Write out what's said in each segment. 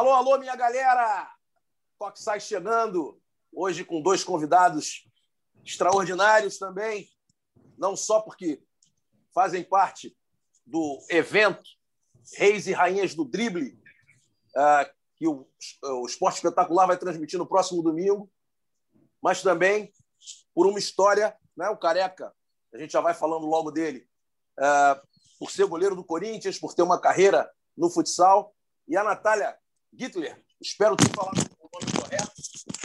Alô, alô, minha galera! Toque chegando, hoje com dois convidados extraordinários também, não só porque fazem parte do evento Reis e Rainhas do Drible, uh, que o, o Esporte Espetacular vai transmitir no próximo domingo, mas também por uma história, né, o Careca, a gente já vai falando logo dele, uh, por ser goleiro do Corinthians, por ter uma carreira no futsal, e a Natália Gittler, espero ter falado o nome correto.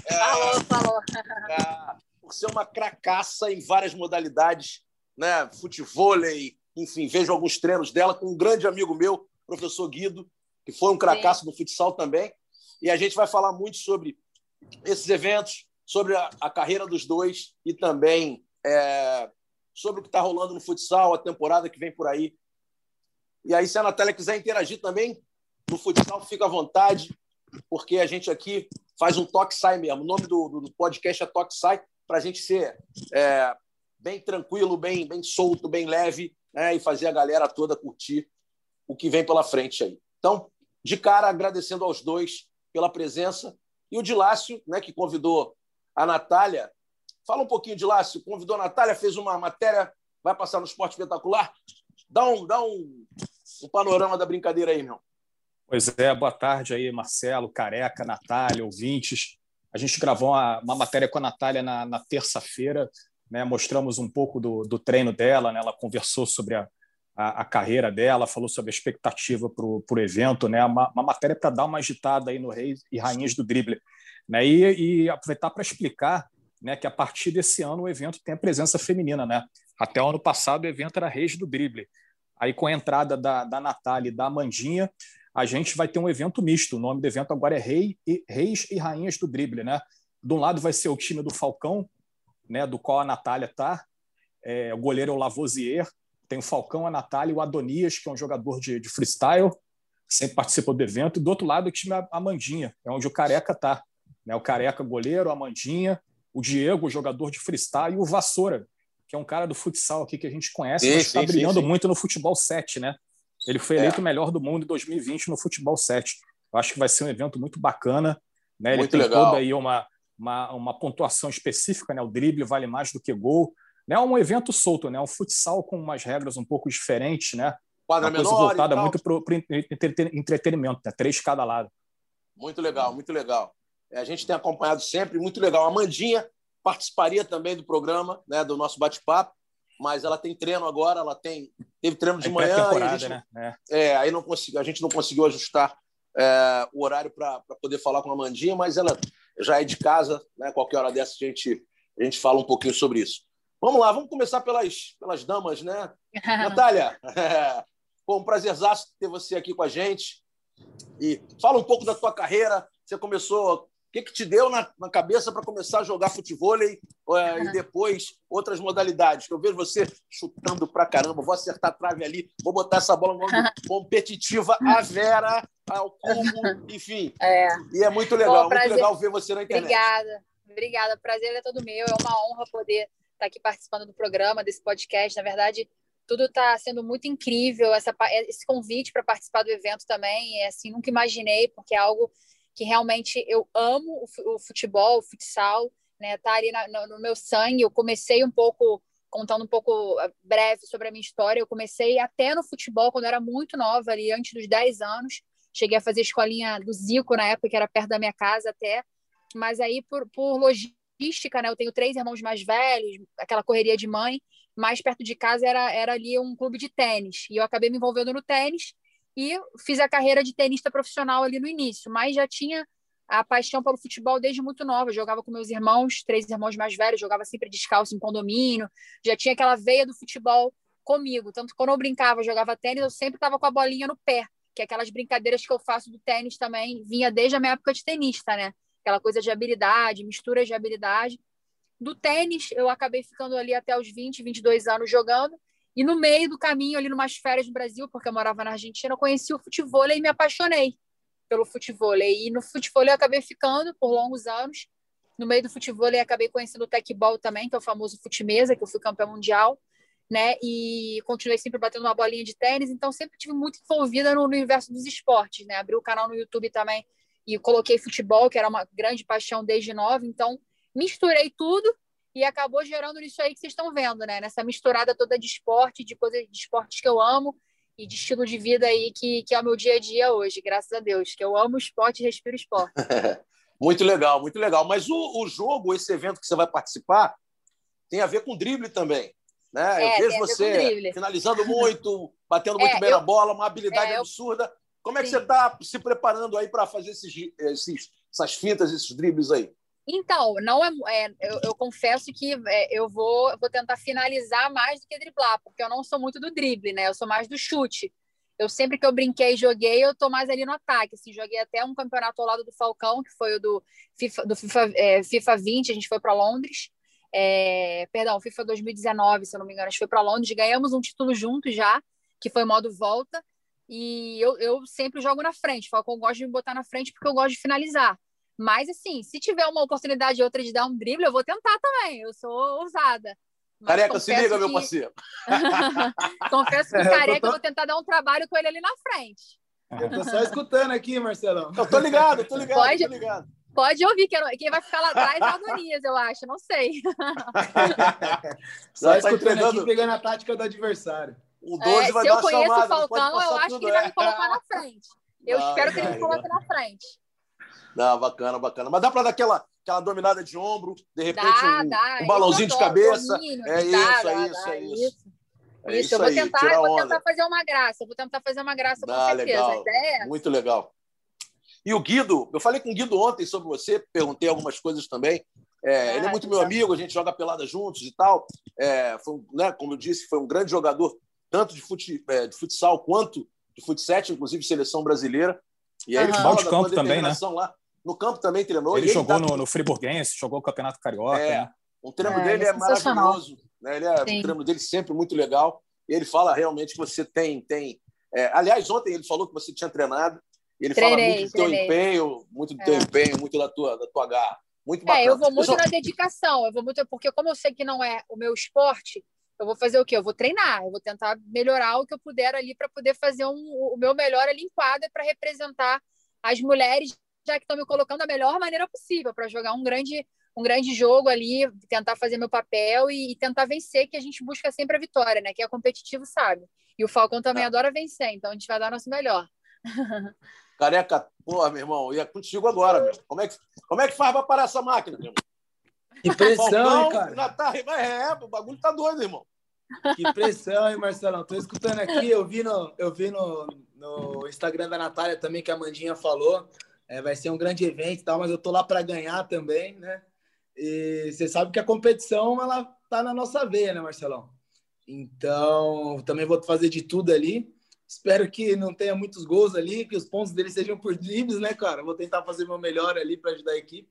É, falou, falou. É, por ser uma cracaça em várias modalidades, né? futevôlei, enfim, vejo alguns treinos dela com um grande amigo meu, professor Guido, que foi um cracaço no futsal também. E a gente vai falar muito sobre esses eventos, sobre a, a carreira dos dois e também é, sobre o que está rolando no futsal, a temporada que vem por aí. E aí, se a Natália quiser interagir também no futsal, fica à vontade, porque a gente aqui faz um toque sai mesmo. O nome do, do podcast é Toque Sai, para a gente ser é, bem tranquilo, bem, bem solto, bem leve né, e fazer a galera toda curtir o que vem pela frente aí. Então, de cara, agradecendo aos dois pela presença. E o Dilácio, né, que convidou a Natália. Fala um pouquinho, Dilácio. Convidou a Natália, fez uma matéria, vai passar no Esporte Espetacular. Dá um, dá um, um panorama da brincadeira aí, meu. Pois é, boa tarde aí, Marcelo, Careca, Natália, ouvintes. A gente gravou uma, uma matéria com a Natália na, na terça-feira, né? mostramos um pouco do, do treino dela, né? ela conversou sobre a, a, a, carreira dela, falou sobre a expectativa para o evento, né? uma, uma matéria para dar uma agitada aí no Reis e Rainhas do Drible. Né? E, e aproveitar para explicar né, que a partir desse ano o evento tem a presença feminina. Né? Até o ano passado o evento era Reis do Drible. Aí com a entrada da, da Natália e da Amandinha, a gente vai ter um evento misto. O nome do evento agora é Rei e, Reis e Rainhas do Drible. Né? De um lado vai ser o time do Falcão, né, do qual a Natália está. É, o goleiro é o Lavoisier. Tem o Falcão, a Natália e o Adonias, que é um jogador de, de freestyle, sempre participou do evento. E do outro lado, o time é a Amandinha, é onde o Careca está. Né? O Careca, goleiro, a Amandinha, o Diego, jogador de freestyle, e o Vassoura, que é um cara do futsal aqui que a gente conhece, sim, mas está brilhando sim, muito no futebol 7, né? Ele foi eleito o é. melhor do mundo em 2020 no Futebol 7. Eu acho que vai ser um evento muito bacana. Né? Ele muito tem legal. toda aí uma, uma, uma pontuação específica, né? o drible vale mais do que gol. É né? um evento solto, né? um futsal com umas regras um pouco diferentes, né? Quadra uma coisa voltada muito para o entretenimento, né? três cada lado. Muito legal, muito legal. É, a gente tem acompanhado sempre, muito legal. A Mandinha participaria também do programa, né? do nosso bate-papo mas ela tem treino agora, ela tem teve treino de é manhã, e a gente, né? é. é. aí não consegui, a gente não conseguiu ajustar é, o horário para poder falar com a Mandinha, mas ela já é de casa, né? Qualquer hora dessa a gente a gente fala um pouquinho sobre isso. Vamos lá, vamos começar pelas pelas damas, né? Natália, é, foi um prazerzaço ter você aqui com a gente. E fala um pouco da tua carreira. Você começou que, que te deu na, na cabeça para começar a jogar futebol é, e depois outras modalidades? Eu vejo você chutando para caramba, vou acertar a trave ali, vou botar essa bola competitiva a Vera, ao cubo, enfim. É. E é muito legal, Pô, muito legal ver você na internet. Obrigada, obrigada. Prazer é todo meu, é uma honra poder estar aqui participando do programa, desse podcast. Na verdade, tudo está sendo muito incrível. Essa, esse convite para participar do evento também, é assim, nunca imaginei, porque é algo que realmente eu amo o futebol, o futsal, né? Tá ali na, no, no, meu sangue. Eu comecei um pouco contando um pouco eh, breve sobre a minha história. Eu comecei até no futebol quando eu era muito nova, ali antes dos 10 anos. Cheguei a fazer escolinha do Zico na época, que era perto da minha casa até. Mas aí por, por logística, né? Eu tenho três irmãos mais velhos, aquela correria de mãe. Mais perto de casa era, era ali um clube de tênis. E eu acabei me envolvendo no tênis e fiz a carreira de tenista profissional ali no início, mas já tinha a paixão pelo futebol desde muito nova. Eu jogava com meus irmãos, três irmãos mais velhos, jogava sempre descalço em condomínio, já tinha aquela veia do futebol comigo. Tanto que quando eu brincava, jogava tênis, eu sempre estava com a bolinha no pé, que é aquelas brincadeiras que eu faço do tênis também, vinha desde a minha época de tenista, né? Aquela coisa de habilidade, misturas de habilidade. Do tênis, eu acabei ficando ali até os 20, 22 anos jogando. E no meio do caminho, ali numas férias no Brasil, porque eu morava na Argentina, eu conheci o futebol e me apaixonei pelo futebol. E no futebol eu acabei ficando por longos anos. No meio do futebol eu acabei conhecendo o tecbol também, que é o famoso futimesa, que eu fui campeã mundial, né? E continuei sempre batendo uma bolinha de tênis, então sempre tive muito envolvida no, universo dos esportes, né? Abri o canal no YouTube também e coloquei futebol, que era uma grande paixão desde nova, então misturei tudo e acabou gerando nisso aí que vocês estão vendo, né? Nessa misturada toda de esporte, de coisas de esportes que eu amo e de estilo de vida aí que, que é o meu dia a dia hoje, graças a Deus, que eu amo esporte e respiro esporte. muito legal, muito legal. Mas o, o jogo, esse evento que você vai participar, tem a ver com drible também. Né? É, eu vejo você finalizando muito, batendo muito é, bem eu, na bola, uma habilidade é, absurda. Como é que Sim. você está se preparando aí para fazer esses, esses, essas fintas, esses dribles aí? Então, não é, é eu, eu, confesso que é, eu vou, vou tentar finalizar mais do que driblar, porque eu não sou muito do drible, né? Eu sou mais do chute. Eu sempre que eu brinquei e joguei, eu tô mais ali no ataque. Assim, joguei até um campeonato ao lado do Falcão, que foi o do FIFA, do FIFA, é, FIFA 20, a gente foi para Londres. É, perdão, FIFA 2019, se eu não me engano, a gente foi para Londres, ganhamos um título juntos já, que foi modo volta. E eu, eu sempre jogo na frente. Falcão gosta de me botar na frente porque eu gosto de finalizar. Mas, assim, se tiver uma oportunidade outra de dar um drible, eu vou tentar também. Eu sou ousada. Mas careca, se liga, que... meu parceiro. confesso que o careca, tô... eu vou tentar dar um trabalho com ele ali na frente. Eu tô só escutando aqui, Marcelão. Eu tô ligado, tô ligado, pode, tô ligado. Pode ouvir, que quem vai ficar lá atrás é a Adonias, eu acho, não sei. só tá escutando entregando... aqui, pegando a tática do adversário. O 12 é, vai se dar eu conheço chamada, o Falcão, eu acho que ele vai me colocar na frente. Eu espero que ele me coloque na frente. Não, bacana, bacana. Mas dá para dar aquela, aquela dominada de ombro, de repente dá, um, dá. um balãozinho de cabeça. Domínio, é, isso, dá, é, isso, é, isso, isso. É isso, eu vou tentar, eu vou tentar fazer uma graça, eu vou tentar fazer uma graça com certeza. Legal. É Muito legal. E o Guido, eu falei com o Guido ontem sobre você, perguntei algumas coisas também. É, ah, ele é muito meu amigo, a gente joga pelada juntos e tal. É, foi, né, como eu disse, foi um grande jogador, tanto de, fute, é, de futsal quanto de futsal, inclusive seleção brasileira. E aí uhum. ele fala de campo também, né? Lá. No campo também treinou. Ele, ele jogou no, no Friburguense, jogou o Campeonato Carioca. É, né? O treino é, dele é, é maravilhoso. Né? Ele é, o treino dele sempre muito legal. E ele fala realmente que você tem. tem é, aliás, ontem ele falou que você tinha treinado. E ele treinei, fala muito do teu empenho, muito do teu é. empenho, muito da tua, da tua garra. Muito bacana. É, eu vou muito na dedicação. Eu vou muito, porque como eu sei que não é o meu esporte, eu vou fazer o quê? Eu vou treinar, eu vou tentar melhorar o que eu puder ali para poder fazer um, o meu melhor ali em quadra para representar as mulheres já que estão me colocando da melhor maneira possível para jogar um grande, um grande jogo ali, tentar fazer meu papel e, e, tentar vencer, que a gente busca sempre a vitória, né? Que é competitivo, sabe? E o Falcão também é. adora vencer, então a gente vai dar nosso melhor. Careca, porra, meu irmão, ia contigo agora, meu. Como é que, como é que faz para parar essa máquina, meu irmão? Que pressão, hein, cara? Já tá, é, o bagulho tá doido, irmão. Que pressão, hein, Marcelão? Tô escutando aqui, eu vi no, eu vi no, no Instagram da Natália também que a Mandinha falou. É, vai ser um grande evento e tal, mas eu tô lá para ganhar também, né? E você sabe que a competição ela tá na nossa veia, né, Marcelão? Então, também vou fazer de tudo ali. Espero que não tenha muitos gols ali, que os pontos dele sejam por dribles, né, cara? Vou tentar fazer meu melhor ali para ajudar a equipe.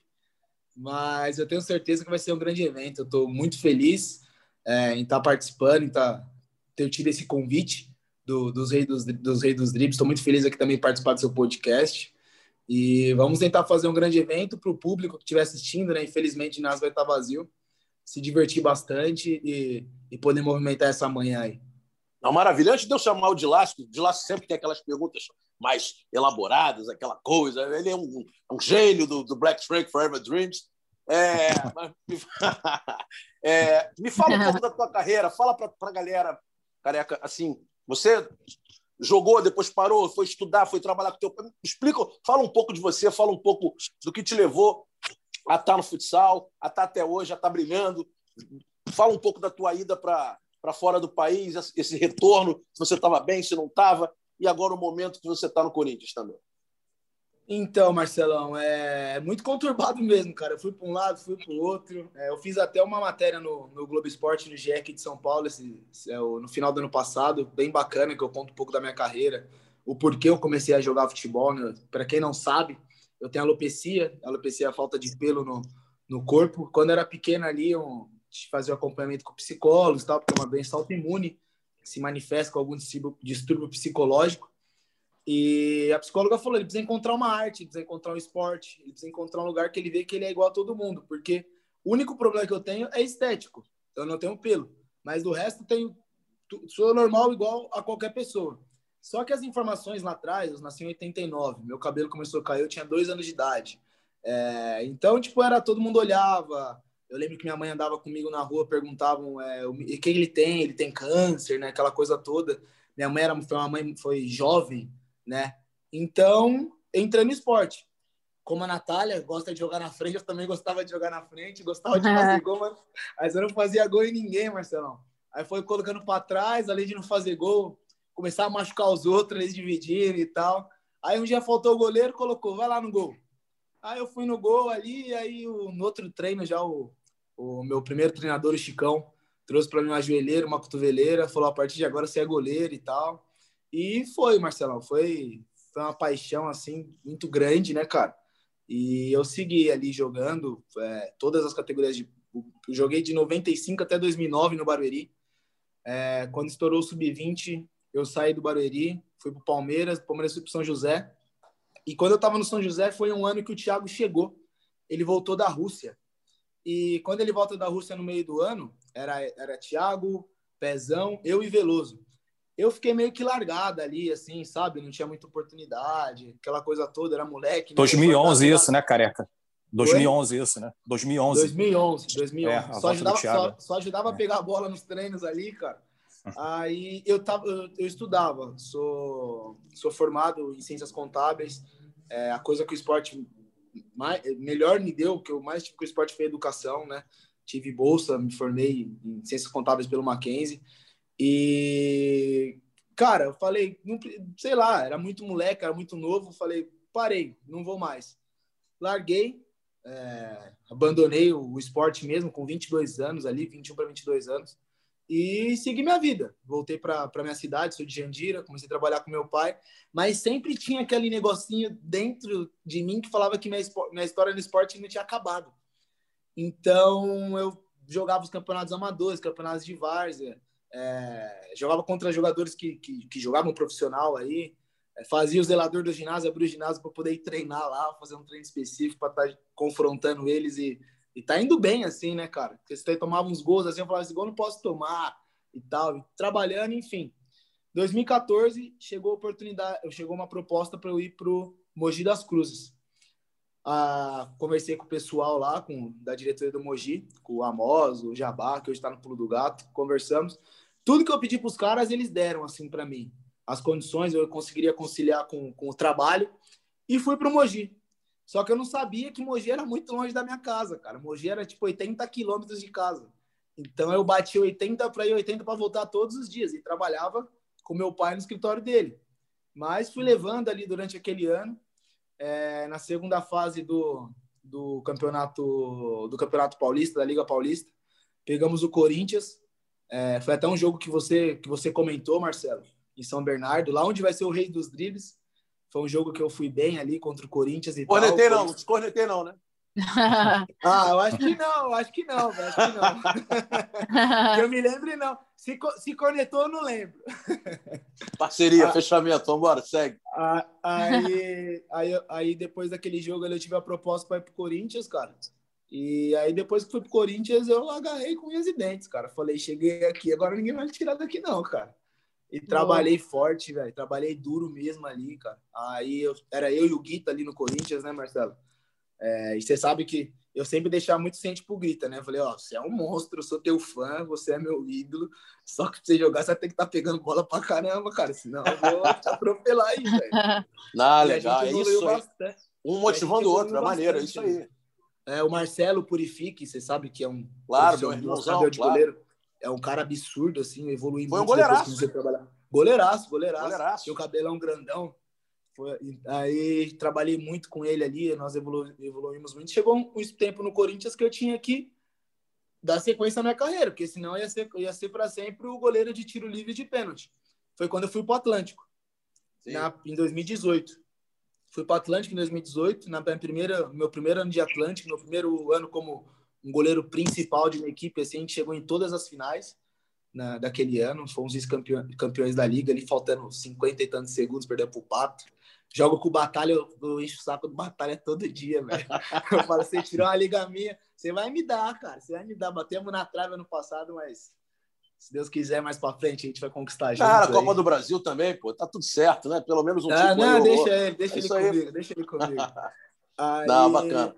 Mas eu tenho certeza que vai ser um grande evento. Eu estou muito feliz é, em estar tá participando, em tá, ter tido esse convite do, dos Reis dos, dos, Reis dos Dribles. Estou muito feliz aqui também participar do seu podcast. E vamos tentar fazer um grande evento para o público que estiver assistindo, né? Infelizmente, o ginásio vai estar vazio. Se divertir bastante e, e poder movimentar essa manhã aí. Não, maravilha. Antes de eu chamar o Dilácio, o Dilácio sempre tem aquelas perguntas mais elaboradas, aquela coisa. Ele é um, um gênio do, do Black Frank Forever Dreams. É, me, é, me fala um pouco da tua carreira, fala para a galera, careca, assim, você jogou, depois parou, foi estudar, foi trabalhar com teu Explica, fala um pouco de você, fala um pouco do que te levou a estar no futsal, a estar até hoje, a estar brilhando. Fala um pouco da tua ida para fora do país, esse retorno, se você estava bem, se não estava, e agora o momento que você está no Corinthians também. Então, Marcelão, é muito conturbado mesmo, cara. Eu fui para um lado, fui para o outro. É, eu fiz até uma matéria no, no Globo Esporte, no GE de São Paulo, esse, é, no final do ano passado, bem bacana, que eu conto um pouco da minha carreira, o porquê eu comecei a jogar futebol. Né? Para quem não sabe, eu tenho alopecia, alopecia é a falta de pelo no, no corpo. Quando eu era pequeno ali, eu fazia o acompanhamento com psicólogos, tal, porque é uma doença autoimune, que se manifesta com algum distúrbio psicológico. E a psicóloga falou: ele precisa encontrar uma arte, ele precisa encontrar um esporte, ele precisa encontrar um lugar que ele vê que ele é igual a todo mundo, porque o único problema que eu tenho é estético. Eu não tenho pelo, mas do resto tenho sou normal igual a qualquer pessoa. Só que as informações lá atrás, eu nasci em 89, meu cabelo começou a cair, eu tinha dois anos de idade. É, então, tipo, era todo mundo olhava. Eu lembro que minha mãe andava comigo na rua, perguntavam é, o que ele tem, ele tem câncer, né? Aquela coisa toda. Minha mãe era, foi uma mãe foi jovem, né? Então, entrei no esporte. Como a Natália gosta de jogar na frente, eu também gostava de jogar na frente, gostava de fazer gol, mas, mas eu não fazia gol em ninguém, Marcelão. Aí foi colocando para trás, além de não fazer gol, começar a machucar os outros, eles dividirem e tal. Aí um dia faltou o goleiro, colocou, vai lá no gol. Aí eu fui no gol ali, e aí o, no outro treino já o, o meu primeiro treinador, o Chicão, trouxe para mim uma joelheira, uma cotoveleira, falou: a partir de agora você é goleiro e tal. E foi, Marcelão, foi, foi uma paixão assim muito grande, né, cara? E eu segui ali jogando é, todas as categorias de. joguei de 95 até 2009 no Barueri. É, quando estourou o sub-20, eu saí do Barueri, fui para o Palmeiras, Palmeiras fui para São José. E quando eu estava no São José, foi um ano que o Thiago chegou. Ele voltou da Rússia. E quando ele volta da Rússia no meio do ano, era, era Thiago, Pezão, eu e Veloso. Eu fiquei meio que largada ali, assim, sabe? Não tinha muita oportunidade, aquela coisa toda, era moleque. 2011 isso, né, careca? 2011 isso, né? 2011. 2011, 2011. É, só, ajudava, só, só, ajudava é. a pegar a bola nos treinos ali, cara. Aí eu, tava, eu, eu, estudava, sou, sou formado em ciências contábeis. É, a coisa que o esporte mais, melhor me deu, que eu mais tive com o esporte foi educação, né? Tive bolsa, me formei em ciências contábeis pelo Mackenzie. E, cara, eu falei, não, sei lá, era muito moleque, era muito novo. Falei, parei, não vou mais. Larguei, é, abandonei o, o, esporte mesmo com 22 anos ali, 21 para 22 anos e segui minha vida. Voltei para minha cidade, sou de Jandira, comecei a trabalhar com meu pai, mas sempre tinha aquele negocinho dentro de mim que falava que minha, minha história no esporte não tinha acabado. Então eu jogava os campeonatos amadores, campeonatos de várzea, é, jogava contra jogadores que, que, que jogavam profissional aí, é, fazia o zelador do ginásio, abria o ginásio para poder ir treinar lá, fazer um treino específico para estar tá confrontando eles e e tá indo bem, assim, né, cara? Porque você tomava uns gols assim, eu falava, esse gol não posso tomar e tal. E trabalhando, enfim. 2014 chegou a oportunidade, chegou uma proposta para eu ir pro Mogi das Cruzes. Ah, conversei com o pessoal lá, com da diretoria do Mogi, com o Amos, o Jabá, que hoje está no Pulo do Gato, conversamos. Tudo que eu pedi para os caras, eles deram assim para mim. As condições eu conseguiria conciliar com, com o trabalho e fui para o Mogi. Só que eu não sabia que Mogi era muito longe da minha casa, cara. Mogi era tipo 80 quilômetros de casa. Então eu bati 80 para ir 80 para voltar todos os dias e trabalhava com meu pai no escritório dele. Mas fui levando ali durante aquele ano. É, na segunda fase do, do campeonato do campeonato paulista da Liga Paulista pegamos o Corinthians é, foi até um jogo que você que você comentou Marcelo em São Bernardo lá onde vai ser o rei dos dribles foi um jogo que eu fui bem ali contra o Corinthians e cornetei tal. não, não descornetei não, né? ah, eu acho que não, eu acho que não, acho que não. eu me lembro, não. Se, se cornetou, eu não lembro. Parceria, ah, fechamento, vambora, segue. Ah, aí, aí, aí, depois daquele jogo, eu tive a proposta para ir pro Corinthians, cara. E aí, depois que fui pro Corinthians, eu agarrei com unhas e dentes, cara. Falei, cheguei aqui, agora ninguém vai me tirar daqui, não, cara. E trabalhei forte, velho. Trabalhei duro mesmo ali, cara. Aí eu, era eu e o Guita ali no Corinthians, né, Marcelo? É, e você sabe que eu sempre deixava muito ciente pro Guita, né? Eu falei, ó, você é um monstro, eu sou teu fã, você é meu ídolo. Só que pra você jogar, você vai ter que estar tá pegando bola pra caramba, cara. Senão eu vou te atropelar aí, velho. Não, legal, é isso aí. Um motivando o outro, é maneiro, é isso aí. É, o Marcelo Purifique, você sabe que é um claro, meu irmãozão, de claro. goleiro é um cara absurdo, assim, evoluiu Foi um goleiraço. Goleiraço, goleiraço. goleiraço. Tinha o cabelão grandão. Foi, aí trabalhei muito com ele ali, nós evolu evoluímos muito. Chegou um, um, tempo no Corinthians que eu tinha que dar sequência na minha carreira, porque senão ia ser, ia ser para sempre o goleiro de tiro livre de pênalti. Foi quando eu fui para o Atlântico, na, em 2018. Fui para o Atlântico em 2018, na minha primeira, meu primeiro ano de Atlântico, meu primeiro ano como um goleiro principal de uma equipe, assim, a gente chegou em todas as finais na, daquele ano, fomos os campeões da liga, ali faltando 50 e tantos segundos, perdeu pro Pato. Jogo com o Batalha, eu, eu encho o saco do Batalha todo dia, velho. Eu falo, você tirou uma liga minha, você vai me dar, cara, você vai me dar. Batemos na trave ano passado, mas Se Deus quiser, mais para frente a gente vai conquistar junto. Cara, a Copa aí. do Brasil também, pô, tá tudo certo, né? Pelo menos um ah, tipo Não, deixa ele, deixa é ele comigo, deixa ele comigo. Aí, não, bacana.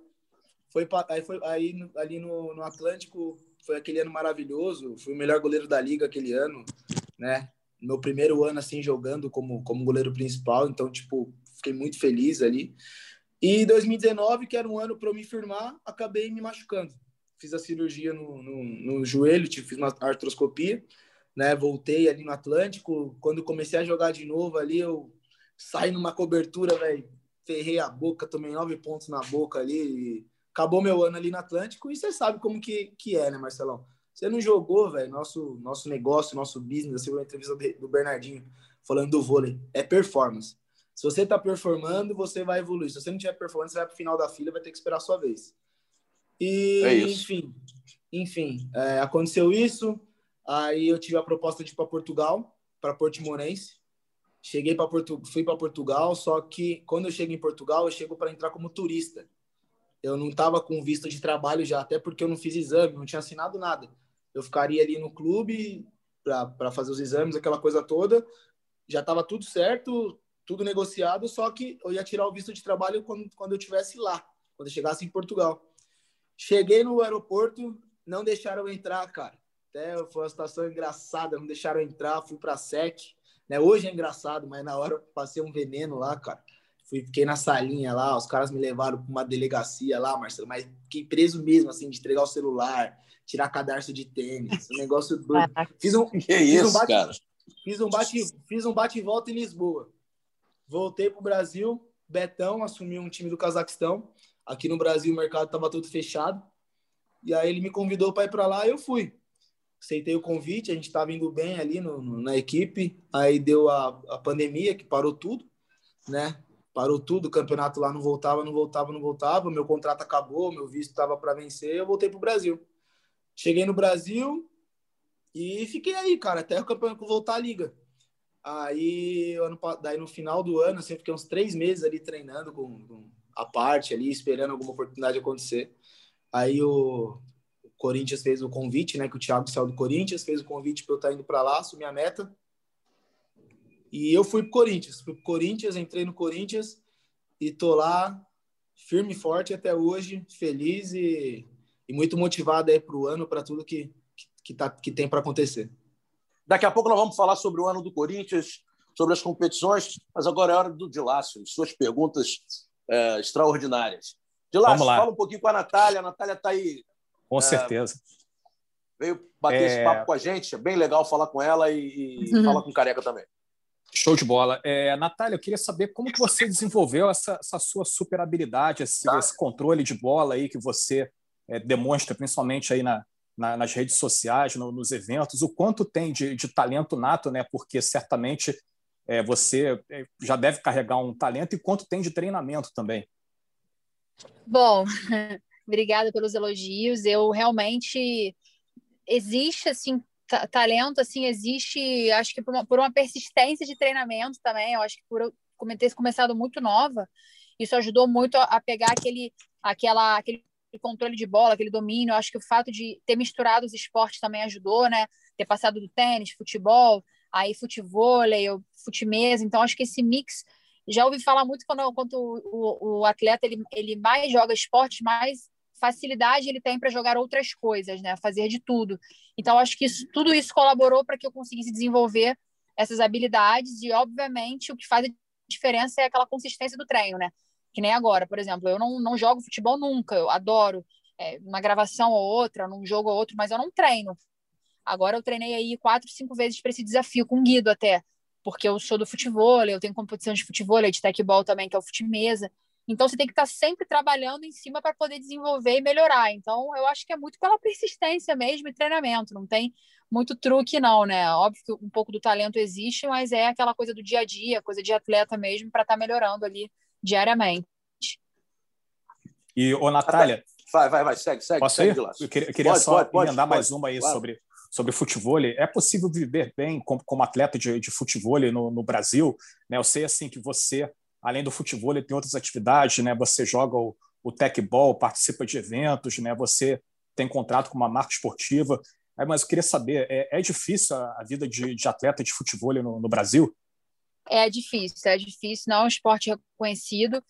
Foi, aí foi aí ali no, no Atlântico, foi aquele ano maravilhoso, fui o melhor goleiro da liga aquele ano, né? Meu primeiro ano assim jogando como como goleiro principal, então tipo, fiquei muito feliz ali. E 2019, que era um ano para eu me firmar, acabei me machucando. Fiz a cirurgia no, no, no joelho, fiz uma artroscopia, né? Voltei ali no Atlântico. Quando comecei a jogar de novo ali, eu saí numa cobertura, velho. Ferrei a boca, tomei nove pontos na boca ali. acabou meu ano ali no Atlântico. E você sabe como que, que é, né, Marcelão? Você não jogou, velho. Nosso, nosso negócio, nosso business. Você viu a entrevista do Bernardinho falando do vôlei. É performance. Se você está performando, você vai evoluir. Se você não tiver performando, você vai para o final da fila, vai ter que esperar a sua vez. E, é enfim, enfim, é, aconteceu isso. Aí eu tive a proposta de ir para Portugal, para Portimonense. Cheguei para Portu... fui para Portugal, só que quando eu chego em Portugal, eu chego para entrar como turista. Eu não estava com visto de trabalho já, até porque eu não fiz exame, não tinha assinado nada. Eu ficaria ali no clube para fazer os exames, aquela coisa toda. Já estava tudo certo, tudo negociado, só que eu ia tirar o visto de trabalho quando, quando eu estivesse lá, quando eu chegasse em Portugal. Cheguei no aeroporto, não deixaram eu entrar, cara. Até foi uma situação engraçada, não deixaram eu entrar, fui para SEC. Né? Hoje é engraçado, mas na hora eu passei um veneno lá, cara. Fui, fiquei na salinha lá, os caras me levaram para uma delegacia lá, Marcelo, mas fiquei preso mesmo, assim, de entregar o celular, tirar cadarço de tênis, um negócio doido. Fiz um, que fiz isso, um bate, cara? Fiz um bate, fiz um bate e volta em Lisboa. Voltei pro Brasil, Betão assumiu um time do Cazaquistão. Aqui no Brasil o mercado estava todo fechado. E aí ele me convidou para ir para lá e eu fui. Aceitei o convite, a gente estava indo bem ali no, no, na equipe. Aí deu a, a pandemia, que parou tudo, né? Parou tudo, o campeonato lá não voltava, não voltava, não voltava. Meu contrato acabou, meu visto estava para vencer, eu voltei para o Brasil. Cheguei no Brasil e fiquei aí, cara, até o campeonato voltar à liga. Aí, ano, daí no final do ano, assim, eu fiquei uns três meses ali treinando com, com a parte ali, esperando alguma oportunidade acontecer. Aí o, Corinthians fez o convite, né? Que o Thiago saiu do Corinthians, fez o convite para eu estar tá indo para lá, assumir a meta. E eu fui pro Corinthians. Fui pro Corinthians, entrei no Corinthians e tô lá firme e forte até hoje, feliz e, e muito motivado aí pro ano, para tudo que, que, tá, que tem para acontecer. Daqui a pouco nós vamos falar sobre o ano do Corinthians, sobre as competições, mas agora é hora do Dilácio, suas perguntas é, extraordinárias. Dilácio, fala um pouquinho com a Natália. A Natália está aí. Com é, certeza. Veio bater é... esse papo com a gente. É bem legal falar com ela e, e uhum. falar com o Careca também. Show de bola. É, Natália, eu queria saber como que você desenvolveu essa, essa sua super habilidade, esse, tá. esse, controle de bola aí que você é, demonstra, principalmente aí na, na, nas redes sociais, no, nos eventos, o quanto tem de, de talento nato, né? Porque certamente é, você é, já deve carregar um talento e quanto tem de treinamento também. Bom, obrigada pelos elogios. Eu realmente existe assim talento assim existe, acho que por uma, por uma, persistência de treinamento também. Eu acho que por eu ter começado muito nova, isso ajudou muito a, pegar aquele aquela aquele controle de bola, aquele domínio. Eu acho que o fato de ter misturado os esportes também ajudou, né? Ter passado do tênis, futebol, aí futevôlei, futimesa. Então, acho que esse mix. Já ouvi falar muito quando, quando o, o atleta ele, ele mais joga esportes, mais facilidade ele tem para jogar outras coisas, né? Fazer de tudo. Então, acho que isso, tudo isso colaborou para que eu conseguisse desenvolver essas habilidades e, obviamente, o que faz a diferença é aquela consistência do treino, né? Que nem agora, por exemplo, eu não, não jogo futebol nunca, eu adoro é, uma gravação ou outra, num jogo ou outro, mas eu não treino. Agora eu treinei aí quatro, cinco vezes para esse desafio, com o Guido até, porque eu sou do futebol, eu tenho competição de futebol, de tecbol também, que é o futimesa. Então você tem que estar tá sempre trabalhando em cima para poder desenvolver e melhorar. Então eu acho que é muito pela persistência mesmo e treinamento, não tem muito truque não, né? Óbvio que um pouco do talento existe, mas é aquela coisa do dia a dia, coisa de atleta mesmo para estar tá melhorando ali diariamente. E, ô, Natália. Vai, vai, vai, segue, segue. Posso segue ir? Eu queria, queria pode, só pode, emendar pode, mais uma aí claro. sobre, sobre futebol. É possível viver bem como, como atleta de, de futebol no, no Brasil? Né? Eu sei assim que você, além do futebol, tem outras atividades, né? Você joga o, o tech ball, participa de eventos, né? Você tem contrato com uma marca esportiva. mas eu queria saber, é, é difícil a, a, vida de, de, atleta de futebol no, no Brasil? É difícil, é difícil. Não é um esporte reconhecido,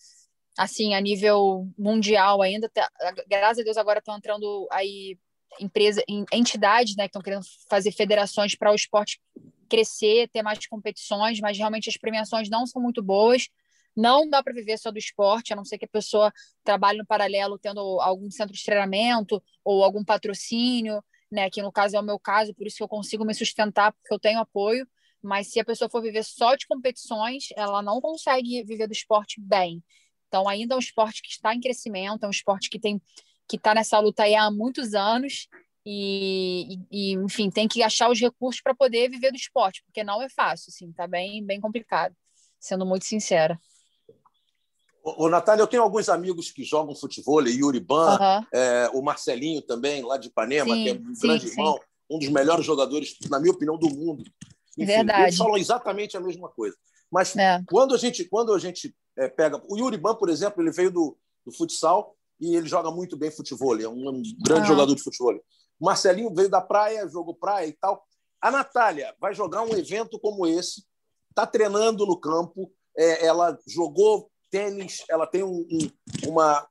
assim, a nível mundial ainda. Tá, graças a Deus agora estão entrando aí empresa, entidades, né, que estão querendo fazer federações para o esporte crescer, ter mais competições, mas realmente as premiações não são muito boas. Não dá para viver só do esporte, a não ser que a pessoa trabalhe no paralelo tendo algum centro de treinamento ou algum patrocínio, né? Que no caso é o meu caso, por isso que eu consigo me sustentar, porque eu tenho apoio. Mas se a pessoa for viver só de competições, ela não consegue viver do esporte bem. Então, ainda é um esporte que está em crescimento, é um esporte que tem que está nessa luta aí há muitos anos e, e, enfim, tem que achar os recursos para poder viver do esporte, porque não é fácil, assim, tá bem, bem complicado, sendo muito sincera. Ô, Natália, eu tenho alguns amigos que jogam futebol, Yuri Ban, uhum. é, o Marcelinho também, lá de Ipanema, sim, que é um sim, grande sim. irmão, um dos melhores jogadores, na minha opinião, do mundo. Enfim, Verdade. Eles falam exatamente a mesma coisa. Mas é. quando a gente, quando a gente é, pega. O Yuri Ban, por exemplo, ele veio do, do futsal e ele joga muito bem futebol, é um, um grande ah. jogador de futebol. Marcelinho veio da praia, jogou praia e tal. A Natália vai jogar um evento como esse, está treinando no campo, é, ela jogou tênis, ela tem um, um, uma,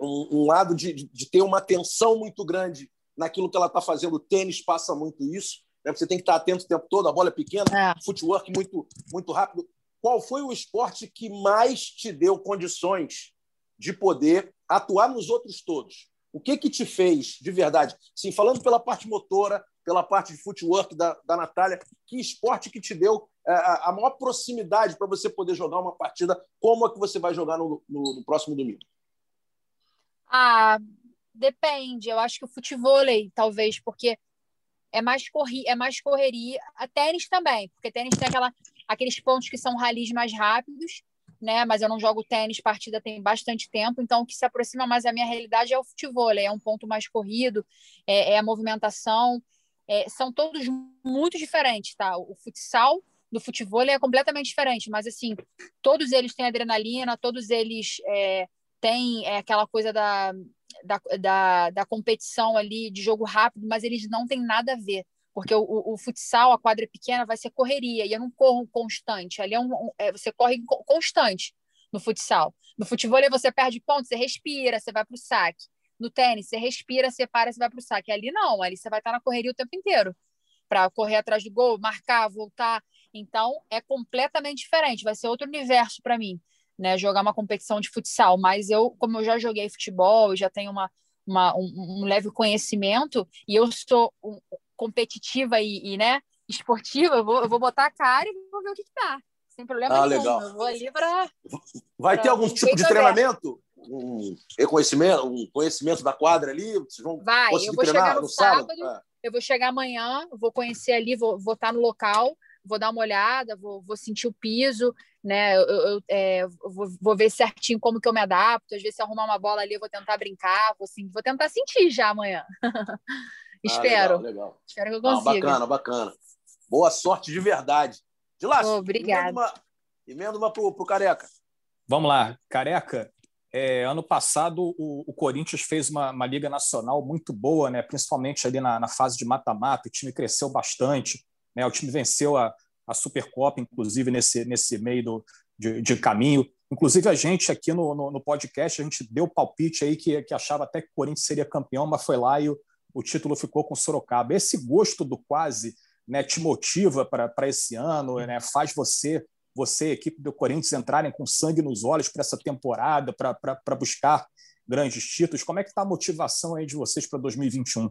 um, um lado de, de, ter uma atenção muito grande naquilo que ela está fazendo. O tênis passa muito isso. Né? Você tem que estar atento o tempo todo, a bola é pequena, é. footwork muito, muito rápido. Qual foi o esporte que mais te deu condições de poder atuar nos outros todos? O que que te fez, de verdade? Sim, falando pela parte motora, pela parte de footwork da, da Natália, que esporte que te deu é, a maior proximidade para você poder jogar uma partida como a que você vai jogar no, no, no, próximo domingo? Ah, depende. Eu acho que o futebol, talvez, porque é mais, corri é mais correria. A tênis também, porque tênis tem aquela, aqueles pontos que são ralis mais rápidos, né? Mas eu não jogo tênis partida tem bastante tempo, então o que se aproxima mais da minha realidade é o futebol. É um ponto mais corrido, é, é a movimentação. É, são todos muito diferentes, tá? O futsal do futebol é completamente diferente, mas assim, todos eles têm adrenalina, todos eles é, têm é, aquela coisa da, da, da, da, competição ali, de jogo rápido, mas eles não têm nada a ver. Porque o, o, o, futsal, a quadra pequena, vai ser correria, e eu não corro constante. Ali é um, um é, você corre constante no futsal. No futebol, você perde ponto, você respira, você vai para o saque. No tênis, você respira, você para, você vai para o saque. Ali não, ali você vai estar na correria o tempo inteiro para correr atrás do gol, marcar, voltar. Então, é completamente diferente, vai ser outro universo para mim, né? Jogar uma competição de futsal. Mas eu, como eu já joguei futebol, já tenho uma, uma um, um, leve conhecimento e eu sou um, competitiva e, e, né, esportiva, eu vou, eu vou botar a cara e vou ver o que, que dá. Sem problema ah, nenhum. Legal. Eu vou ali para. Vai pra ter algum tipo de treinamento? Um reconhecimento, um conhecimento da quadra ali? Vocês vão Vai, eu vou chegar no, no sábado, sábado é. eu vou chegar amanhã, vou conhecer ali, vou, vou estar no local vou dar uma olhada, vou, vou sentir o piso, né? Eu, eu é, vou, vou, ver certinho como que eu me adapto. Às vezes, se arrumar uma bola ali, eu vou tentar brincar, vou, assim, vou tentar sentir já amanhã. Espero. Ah, legal, legal. Espero que eu consiga. Ah, bacana, bacana. Boa sorte de verdade. De lá, oh, obrigada. Emenda uma, emenda uma pro, pro Careca. Vamos lá, Careca. É, ano passado, o, o Corinthians fez uma, uma, Liga Nacional muito boa, né? principalmente ali na, na fase de mata-mata. O time cresceu bastante. Né? O time venceu a, a Supercopa, inclusive, nesse, nesse meio do, de, de caminho. Inclusive, a gente aqui no, no, no, podcast, a gente deu palpite aí que, que achava até que o Corinthians seria campeão, mas foi lá e o, o título ficou com o Sorocaba. Esse gosto do quase né, te motiva para esse ano, né, faz você, você, equipe do Corinthians, entrarem com sangue nos olhos para essa temporada, para buscar grandes títulos. Como é que está a motivação aí de vocês para 2021?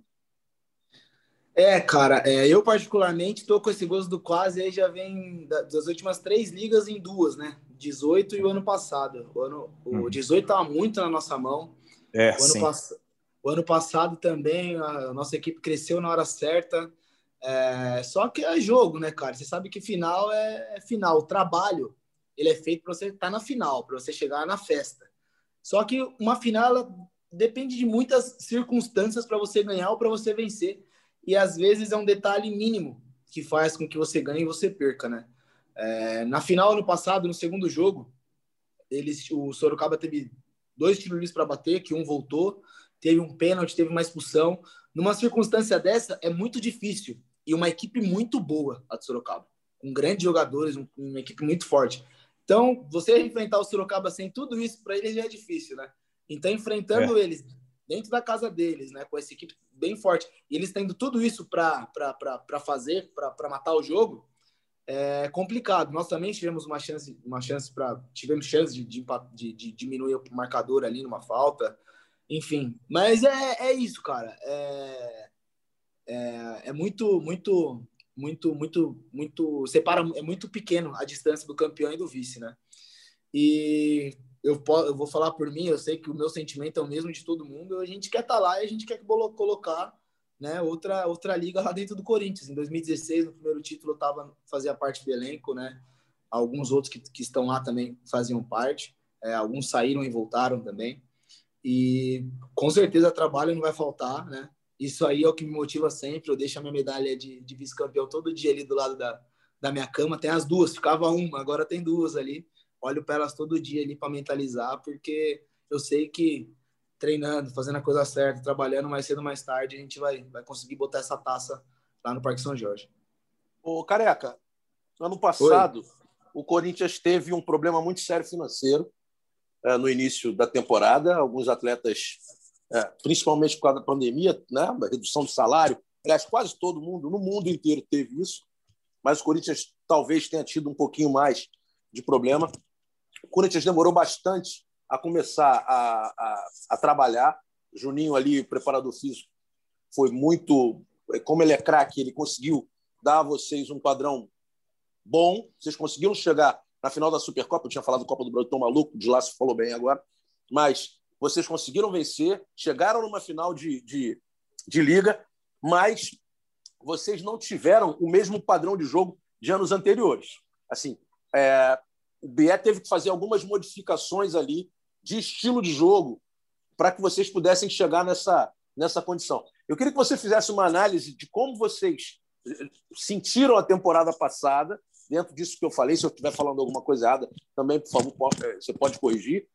É, cara, é, eu particularmente estou com esse gosto do quase aí já vem das últimas três ligas em duas, né? 18 e o ano passado. O, ano, o 18 estava muito na nossa mão. É, o, ano pass, o ano passado também a nossa equipe cresceu na hora certa. É, só que é jogo, né, cara? Você sabe que final é, é final. O trabalho ele é feito para você estar tá na final, para você chegar na festa. Só que uma final depende de muitas circunstâncias para você ganhar ou para você vencer e às vezes é um detalhe mínimo que faz com que você ganhe e você perca, né? É, na final ano passado, no segundo jogo, eles, o Sorocaba teve dois tiros para bater, que um voltou, teve um pênalti, teve uma expulsão. numa circunstância dessa, é muito difícil. E uma equipe muito boa, a de Sorocaba. Com grandes jogadores, uma equipe muito forte. Então, você enfrentar o Sorocaba sem tudo isso, para eles já é difícil, né? Então, enfrentando é. eles dentro da casa deles, né? Com essa equipe bem forte, e eles tendo tudo isso para fazer, para matar o jogo, é complicado. Nós também tivemos uma chance, uma chance para tivemos chance de, de, de, de, diminuir o marcador ali numa falta, enfim. Mas é, é isso, cara. É, é, é muito, muito, muito, muito, muito separa é muito pequeno a distância do campeão e do vice, né? E eu, eu vou falar por mim, eu sei que o meu sentimento é o mesmo de todo mundo. A gente quer estar tá lá e a gente quer colocar né, outra, outra liga lá dentro do Corinthians. Em 2016, no primeiro título, eu tava, fazia parte do elenco, né? Alguns outros que, que estão lá também faziam parte. É, alguns saíram e voltaram também. E com certeza trabalho não vai faltar, né? Isso aí é o que me motiva sempre. Eu deixo a minha medalha de, de vice-campeão todo dia ali do lado da, da minha cama. Tem as duas, ficava uma, agora tem duas ali. Olho para elas todo dia ali para mentalizar, porque eu sei que treinando, fazendo a coisa certa, trabalhando mais cedo ou mais tarde, a gente vai, vai conseguir botar essa taça lá no Parque São Jorge. Ô, Careca, ano passado, Oi. o Corinthians teve um problema muito sério financeiro no início da temporada. Alguns atletas, é, principalmente por causa da pandemia, né, redução do salário, aliás, quase todo mundo, no mundo inteiro, teve isso, mas o Corinthians talvez tenha tido um pouquinho mais de problema. O Corinthians demorou bastante a começar a, a, a trabalhar. Juninho ali, preparador físico, foi muito. Como ele é craque, ele conseguiu dar a vocês um padrão bom. Vocês conseguiram chegar na final da Supercopa. Eu tinha falado do Copa do Brasil, tão maluco, de lá se falou bem agora. Mas vocês conseguiram vencer, chegaram numa final de, de, de liga, mas vocês não tiveram o mesmo padrão de jogo de anos anteriores. Assim, é, o BE teve que fazer algumas modificações ali de estilo de jogo para que vocês pudessem chegar nessa, nessa condição. Eu queria que você fizesse uma análise de como vocês eh, sentiram a temporada passada, dentro disso que eu falei. Se eu estiver falando alguma coisa errada, também, por favor, eh, você pode corrigir.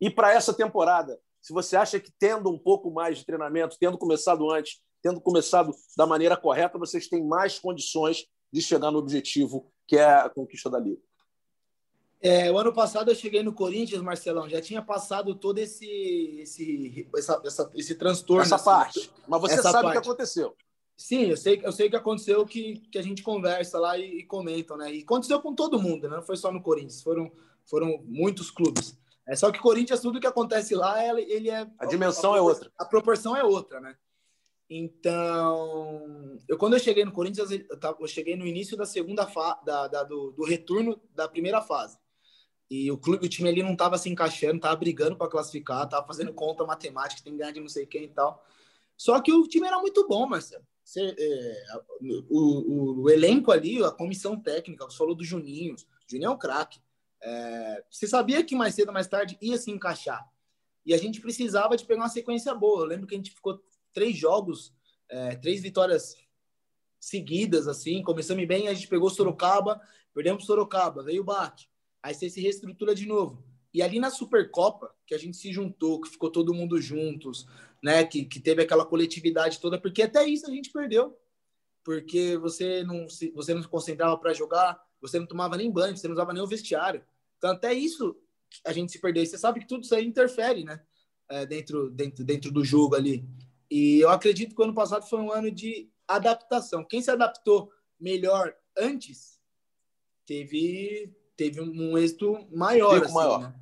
E para essa temporada, se você acha que tendo um pouco mais de treinamento, tendo começado antes, tendo começado da maneira correta, vocês têm mais condições de chegar no objetivo que é a conquista da Liga. É, o ano passado eu cheguei no Corinthians, Marcelão, já tinha passado todo esse esse essa, essa esse transtorno. Essa assim, parte. Mas você sabe o que aconteceu. Sim, eu sei, eu sei que aconteceu que, que a gente conversa lá e, e comentam, né? E aconteceu com todo mundo, né? não foi só no Corinthians, foram, foram muitos clubes. É só que Corinthians, tudo que acontece lá, ele, é. A dimensão a, a, é outra. A proporção é outra, né? Então, eu quando eu cheguei no Corinthians, eu, tava, eu cheguei no início da segunda fase, da, da, do, do retorno da primeira fase. E o clube, o time ali não estava se encaixando, estava brigando para classificar, estava fazendo conta matemática, tem que ganhar de não sei quem e tal. Só que o time era muito bom, Marcelo. É, o, o, o, elenco ali, a comissão técnica, você falou do Juninho. Juninho é um craque. É, você sabia que mais cedo ou mais tarde ia se encaixar. E a gente precisava de pegar uma sequência boa. Eu lembro que a gente ficou três jogos, é, três vitórias seguidas, assim. Começamos bem, a gente pegou Sorocaba, perdemos Sorocaba, veio o Bate. Aí você se reestrutura de novo. E ali na Supercopa, que a gente se juntou, que ficou todo mundo juntos, né? Que, que teve aquela coletividade toda, porque até isso a gente perdeu. Porque você não se, você não se concentrava para jogar, você não tomava nem banho, você não usava nem o vestiário. Então, até isso a gente se perdeu. E você sabe que tudo isso aí interfere, né? É, dentro, dentro, dentro do jogo ali. E eu acredito que o ano passado foi um ano de adaptação. Quem se adaptou melhor antes teve teve um, êxito maior. Pico assim, maior. Né?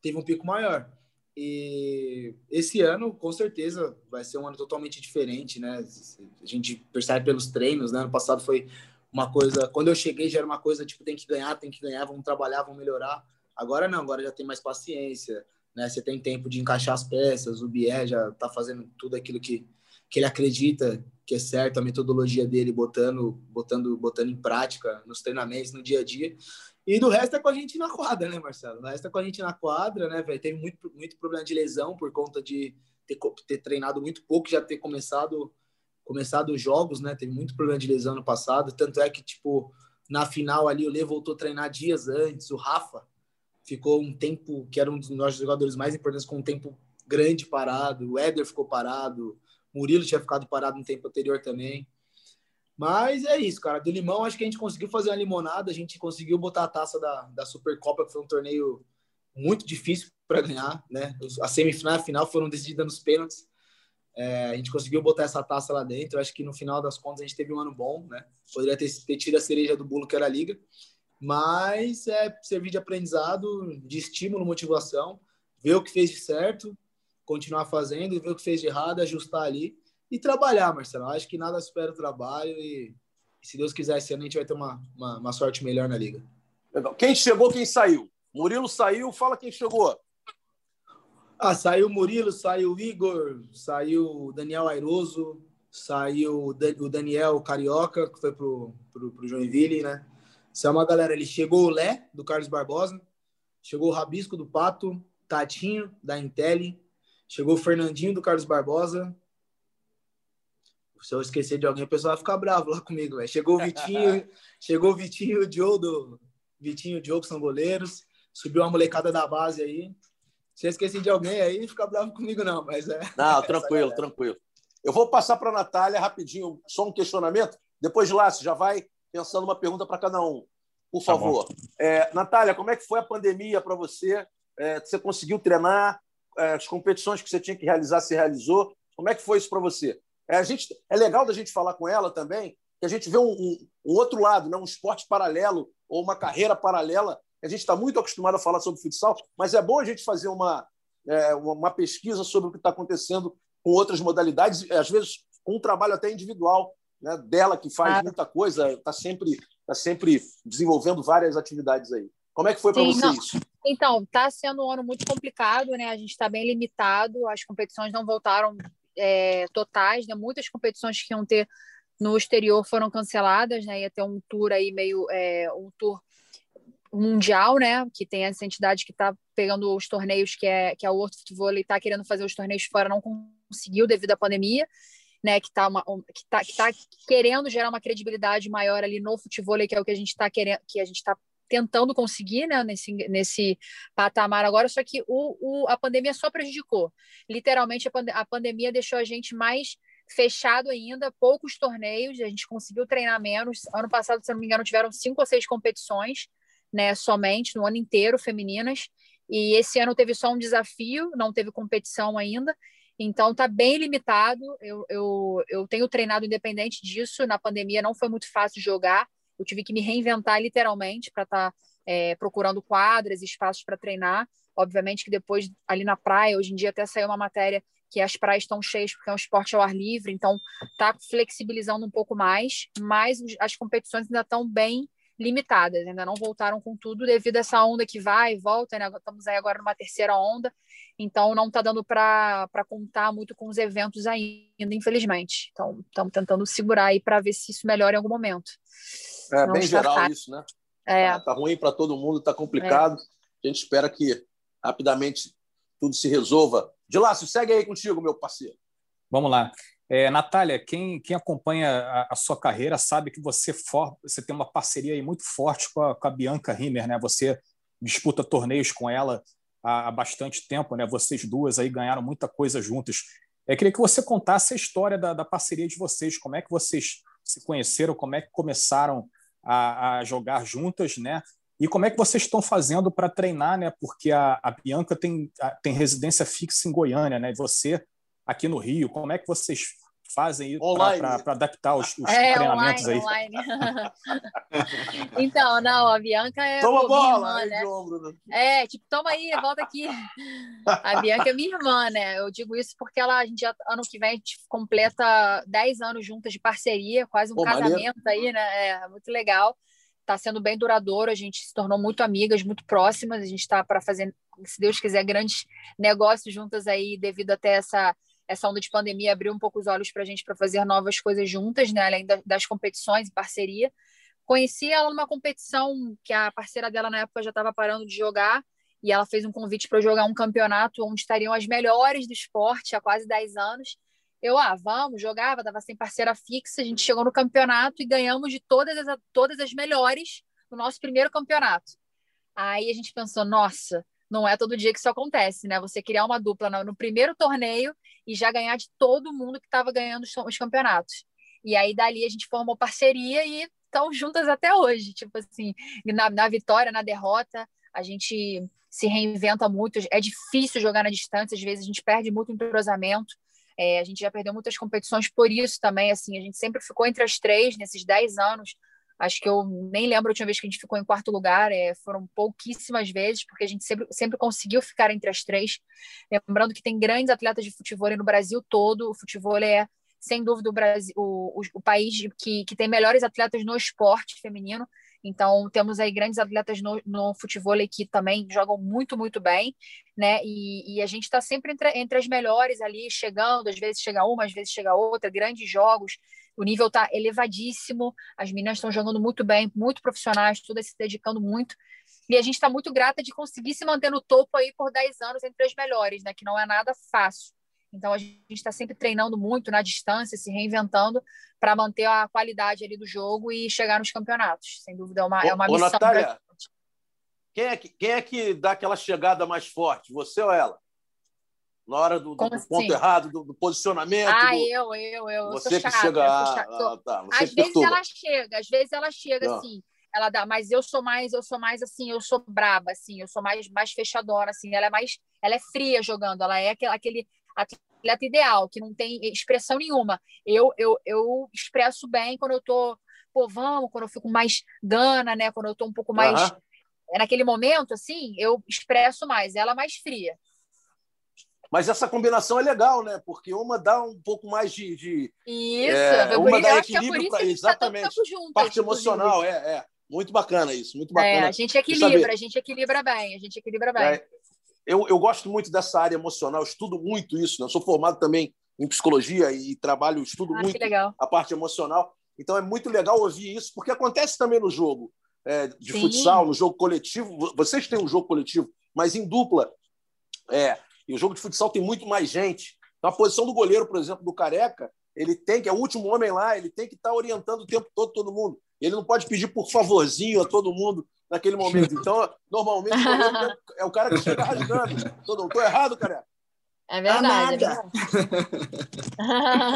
Teve um pico maior. E esse ano, com certeza, vai ser um ano totalmente diferente, né? A gente percebe pelos treinos, né? Ano passado foi uma coisa. Quando eu cheguei, já era uma coisa tipo: tem que ganhar, tem que ganhar, vamos trabalhar, vamos melhorar. Agora não, agora já tem mais paciência, né? Você tem tempo de encaixar as peças, o Bier já tá fazendo tudo aquilo que, que ele acredita que é certo, a metodologia dele, botando, botando, botando em prática nos treinamentos, no dia a dia. E do resto é com a gente na quadra, né, Marcelo? Do resto é com a gente na quadra, né, velho? Teve muito, muito problema de lesão por conta de ter, ter treinado muito pouco, já ter começado começado os jogos, né? Teve muito problema de lesão no passado. Tanto é que, tipo, na final ali, o Lê voltou a treinar dias antes. O Rafa ficou um tempo, que era um dos nossos jogadores mais importantes, com um tempo grande parado. O Éder ficou parado. Murilo tinha ficado parado no tempo anterior também. Mas é isso, cara. Do Limão, acho que a gente conseguiu fazer uma limonada. A gente conseguiu botar a taça da, da Supercopa, que foi um torneio muito difícil para ganhar, né? A semifinal e a final foram decididas nos pênaltis. É, a gente conseguiu botar essa taça lá dentro. Acho que no final das contas a gente teve um ano bom, né? Poderia ter, ter tido a cereja do bolo que era a liga, mas é servir de aprendizado, de estímulo, motivação, ver o que fez de certo, continuar fazendo e ver o que fez de errado, ajustar ali e trabalhar, Marcelo. Acho que nada supera o trabalho e, se Deus quiser, esse ano a gente vai ter uma, uma, uma sorte melhor na liga. Legal. Quem chegou, quem saiu? Murilo saiu, fala quem chegou. Ah, saiu o Murilo, saiu o Igor, saiu o Daniel Airoso, saiu o Daniel Carioca, que foi pro, pro, pro Joinville, né? Isso é uma galera ali. Chegou o Lé, do Carlos Barbosa, chegou o Rabisco do Pato, Tatinho, da Intel, chegou o Fernandinho do Carlos Barbosa. Se eu esquecer de alguém, o pessoal vai ficar bravo lá comigo, véio. Chegou o Vitinho, chegou o Vitinho e o Diogo, do... Vitinho e o Diogo são goleiros. Subiu uma molecada da base aí. Se eu esqueci de alguém aí, fica bravo comigo, não. Mas é. Não, tranquilo, tranquilo. Eu vou passar para a Natália rapidinho, só um questionamento. Depois, Lácio, já vai pensando uma pergunta para cada um, por tá favor. Tá é, Natália, como é que foi a pandemia para você? É, você conseguiu treinar? É, as competições que você tinha que realizar, se realizou? Como é que foi isso para você? É, a gente, é legal da gente falar com ela também, que a gente vê um, um, um outro lado, né? um esporte paralelo ou uma carreira paralela a gente está muito acostumado a falar sobre futsal, mas é bom a gente fazer uma, é, uma pesquisa sobre o que está acontecendo com outras modalidades, às vezes com um trabalho até individual né, dela, que faz claro. muita coisa, está sempre, tá sempre desenvolvendo várias atividades aí. Como é que foi para você não. isso? Então, está sendo um ano muito complicado, né? A gente está bem limitado, as competições não voltaram é, totais, né? Muitas competições que iam ter no exterior foram canceladas, né? Ia ter um tour aí meio é, um tour mundial, né? Que tem essa entidade que está pegando os torneios, que é, que é o World e está querendo fazer os torneios fora, não conseguiu devido à pandemia, né? Que está que tá, que tá querendo gerar uma credibilidade maior ali no futebol, que é o que a gente está querendo, que a gente está tentando conseguir, né? Nesse, nesse patamar agora, só que o, o, a pandemia só prejudicou. Literalmente, a, pande a pandemia deixou a gente mais fechado ainda, poucos torneios, a gente conseguiu treinar menos. Ano passado, se não me engano, tiveram cinco ou seis competições né, somente no ano inteiro femininas. E esse ano teve só um desafio, não teve competição ainda. Então tá bem limitado. Eu, eu, eu tenho treinado independente disso. Na pandemia não foi muito fácil jogar. Eu tive que me reinventar literalmente para estar tá, é, procurando quadras, espaços para treinar. Obviamente que depois ali na praia, hoje em dia até saiu uma matéria que as praias estão cheias porque é um esporte ao ar livre, então tá flexibilizando um pouco mais, mas as competições ainda estão bem limitadas, ainda não voltaram com tudo devido a essa onda que vai e volta, né? Estamos aí agora numa terceira onda, então não está dando para contar muito com os eventos ainda, infelizmente. Então, estamos tentando segurar aí para ver se isso melhora em algum momento. É não bem geral isso, né? É. Tá, tá ruim para todo mundo, tá complicado. É. A gente espera que rapidamente tudo se resolva. De Lácio, segue aí contigo, meu parceiro. Vamos lá. É, Natália, quem, quem acompanha a, a, sua carreira sabe que você, for, você tem uma parceria muito forte com a, com a Bianca Rimmer, né? Você disputa torneios com ela há, há, bastante tempo, né? Vocês duas aí ganharam muita coisa juntas. É, queria que você contasse a história da, da, parceria de vocês, como é que vocês se conheceram, como é que começaram a, a jogar juntas, né? E como é que vocês estão fazendo para treinar, né? Porque a, a Bianca tem, tem residência fixa em Goiânia, né? E você aqui no Rio? Como é que vocês fazem para adaptar os, os é, treinamentos online, aí? Online. então, não, a Bianca é toma bola, irmã, né? Ombro, né? É, tipo, toma aí, volta aqui. A Bianca é minha irmã, né? Eu digo isso porque ela, a gente já, ano que vem a gente completa 10 anos juntas de parceria, quase um Pô, casamento maneiro. aí, né? É muito legal. Está sendo bem duradouro, a gente se tornou muito amigas, muito próximas. A gente está para fazer, se Deus quiser, grandes negócios juntas aí, devido até essa essa onda de pandemia abriu um pouco os olhos para a gente para fazer novas coisas juntas, né? além das competições e parceria. Conheci ela numa competição que a parceira dela na época já estava parando de jogar e ela fez um convite para jogar um campeonato onde estariam as melhores do esporte há quase 10 anos. Eu, ah, vamos, jogava, estava sem parceira fixa, a gente chegou no campeonato e ganhamos de todas as, todas as melhores no nosso primeiro campeonato. Aí a gente pensou, nossa, não é todo dia que isso acontece, né? Você criar uma dupla no, primeiro torneio e já ganhar de todo mundo que estava ganhando os, os campeonatos. E aí dali a gente formou parceria e estão juntas até hoje. Tipo assim, na, na vitória, na derrota, a gente se reinventa muito. É difícil jogar na distância, às vezes a gente perde muito entrosamento. É, a gente já perdeu muitas competições por isso também. Assim, a gente sempre ficou entre as três nesses dez anos. Acho que eu nem lembro a última vez que a gente ficou em quarto lugar, é, foram pouquíssimas vezes, porque a gente sempre, sempre conseguiu ficar entre as três. Lembrando que tem grandes atletas de futebol no Brasil todo, o futebol é, sem dúvida, o, Brasil, o, o, o país que, que tem melhores atletas no esporte feminino. Então, temos aí grandes atletas no, no futebol que também jogam muito, muito bem, né? E, e a gente está sempre entre, entre as melhores ali, chegando, às vezes chega uma, às vezes chega outra, grandes jogos. O nível está elevadíssimo, as meninas estão jogando muito bem, muito profissionais, todas se dedicando muito. E a gente está muito grata de conseguir se manter no topo aí por 10 anos entre as melhores, né? Que não é nada fácil. Então a gente está sempre treinando muito na distância, se reinventando para manter a qualidade ali do jogo e chegar nos campeonatos. Sem dúvida, é uma, é uma ô, missão. Natália, quem é, que, quem é que dá aquela chegada mais forte, você ou ela? Na hora do, do assim? ponto errado, do, do posicionamento? Ah, do... eu, eu, eu. Você que chega. Ah, tá. você às vezes ela chega, às vezes ela chega Não. assim ela dá, mas eu sou mais, eu sou mais assim, eu sou braba, assim, eu sou mais, mais fechadora, assim, ela é mais, ela é fria jogando, ela é aquele, aquele atleta ideal, que não tem expressão nenhuma. Eu, eu, eu expresso bem quando eu tô, pô, vamos, quando eu fico mais gana, né? Quando eu tô um pouco mais. Uhum. Naquele momento, assim, eu expresso mais, ela mais fria. Mas essa combinação é legal, né? Porque uma dá um pouco mais de. de isso, é, uma dá equilíbrio. É exatamente. Tá juntas, parte emocional, é, é. Muito bacana isso, muito bacana. É, a gente equilibra, a gente equilibra bem, a gente equilibra bem. É, eu, eu gosto muito dessa área emocional, estudo muito isso. Né? Eu sou formado também em psicologia e trabalho, estudo ah, muito a parte emocional. Então é muito legal ouvir isso, porque acontece também no jogo é, de Sim. futsal, no jogo coletivo. Vocês têm um jogo coletivo, mas em dupla. É, e o jogo de futsal tem muito mais gente. Então, a posição do goleiro, por exemplo, do Careca, ele tem que, é o último homem lá, ele tem que estar orientando o tempo todo todo mundo. Ele não pode pedir por favorzinho a todo mundo naquele momento. Então, normalmente, é o cara que chega rasgando. Estou tô errado, cara? É verdade. É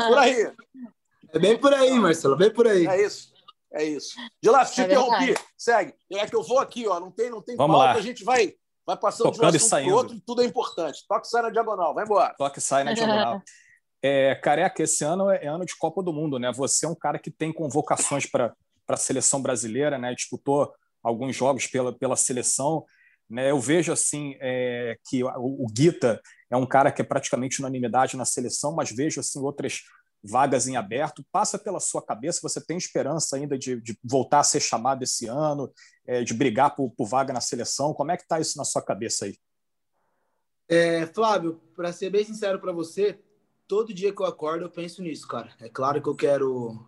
por aí. É bem por aí, Marcelo, bem por aí. É isso. É isso. De lá, te é interrompi. Segue. É que eu vou aqui, ó. Não tem, não tem Vamos pauta, lá. a gente vai, vai passando Tocando de um assunto para outro e tudo é importante. Toque sai na diagonal, vai embora. Toque sai na diagonal. É, careca, esse ano é ano de Copa do Mundo, né? Você é um cara que tem convocações para a seleção brasileira, né? Disputou alguns jogos pela, pela seleção. Né? Eu vejo assim é, que o, o Guita é um cara que é praticamente unanimidade na seleção, mas vejo assim outras vagas em aberto. Passa pela sua cabeça, você tem esperança ainda de, de voltar a ser chamado esse ano, é, de brigar por, por, vaga na seleção? Como é que está isso na sua cabeça aí? É, Flávio, para ser bem sincero para você, todo dia que eu acordo eu penso nisso, cara. É claro que eu quero